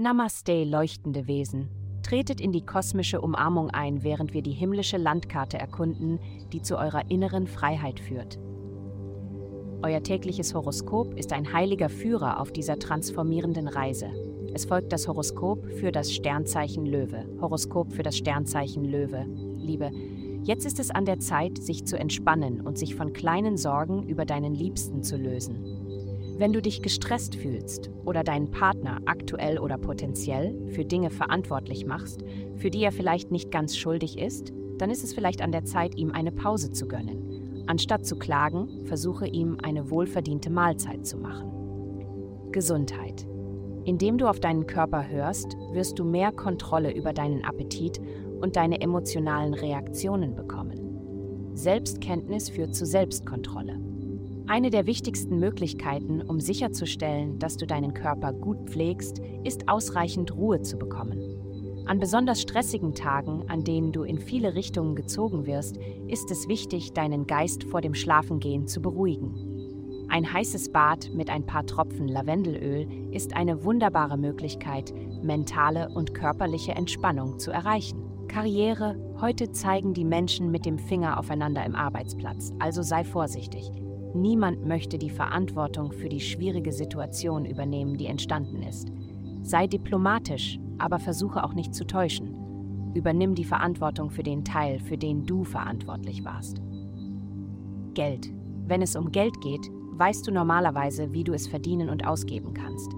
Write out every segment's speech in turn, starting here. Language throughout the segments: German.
Namaste, leuchtende Wesen. Tretet in die kosmische Umarmung ein, während wir die himmlische Landkarte erkunden, die zu eurer inneren Freiheit führt. Euer tägliches Horoskop ist ein heiliger Führer auf dieser transformierenden Reise. Es folgt das Horoskop für das Sternzeichen Löwe. Horoskop für das Sternzeichen Löwe. Liebe, jetzt ist es an der Zeit, sich zu entspannen und sich von kleinen Sorgen über deinen Liebsten zu lösen. Wenn du dich gestresst fühlst oder deinen Partner aktuell oder potenziell für Dinge verantwortlich machst, für die er vielleicht nicht ganz schuldig ist, dann ist es vielleicht an der Zeit, ihm eine Pause zu gönnen. Anstatt zu klagen, versuche ihm eine wohlverdiente Mahlzeit zu machen. Gesundheit. Indem du auf deinen Körper hörst, wirst du mehr Kontrolle über deinen Appetit und deine emotionalen Reaktionen bekommen. Selbstkenntnis führt zu Selbstkontrolle. Eine der wichtigsten Möglichkeiten, um sicherzustellen, dass du deinen Körper gut pflegst, ist ausreichend Ruhe zu bekommen. An besonders stressigen Tagen, an denen du in viele Richtungen gezogen wirst, ist es wichtig, deinen Geist vor dem Schlafengehen zu beruhigen. Ein heißes Bad mit ein paar Tropfen Lavendelöl ist eine wunderbare Möglichkeit, mentale und körperliche Entspannung zu erreichen. Karriere, heute zeigen die Menschen mit dem Finger aufeinander im Arbeitsplatz, also sei vorsichtig. Niemand möchte die Verantwortung für die schwierige Situation übernehmen, die entstanden ist. Sei diplomatisch, aber versuche auch nicht zu täuschen. Übernimm die Verantwortung für den Teil, für den du verantwortlich warst. Geld. Wenn es um Geld geht, weißt du normalerweise, wie du es verdienen und ausgeben kannst.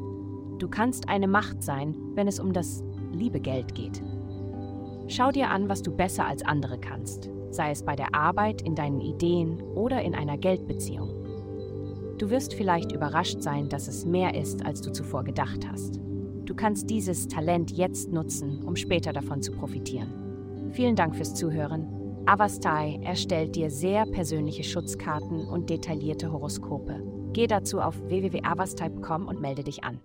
Du kannst eine Macht sein, wenn es um das liebe Geld geht. Schau dir an, was du besser als andere kannst, sei es bei der Arbeit, in deinen Ideen oder in einer Geldbeziehung. Du wirst vielleicht überrascht sein, dass es mehr ist, als du zuvor gedacht hast. Du kannst dieses Talent jetzt nutzen, um später davon zu profitieren. Vielen Dank fürs Zuhören. Avastai erstellt dir sehr persönliche Schutzkarten und detaillierte Horoskope. Geh dazu auf www.avastai.com und melde dich an.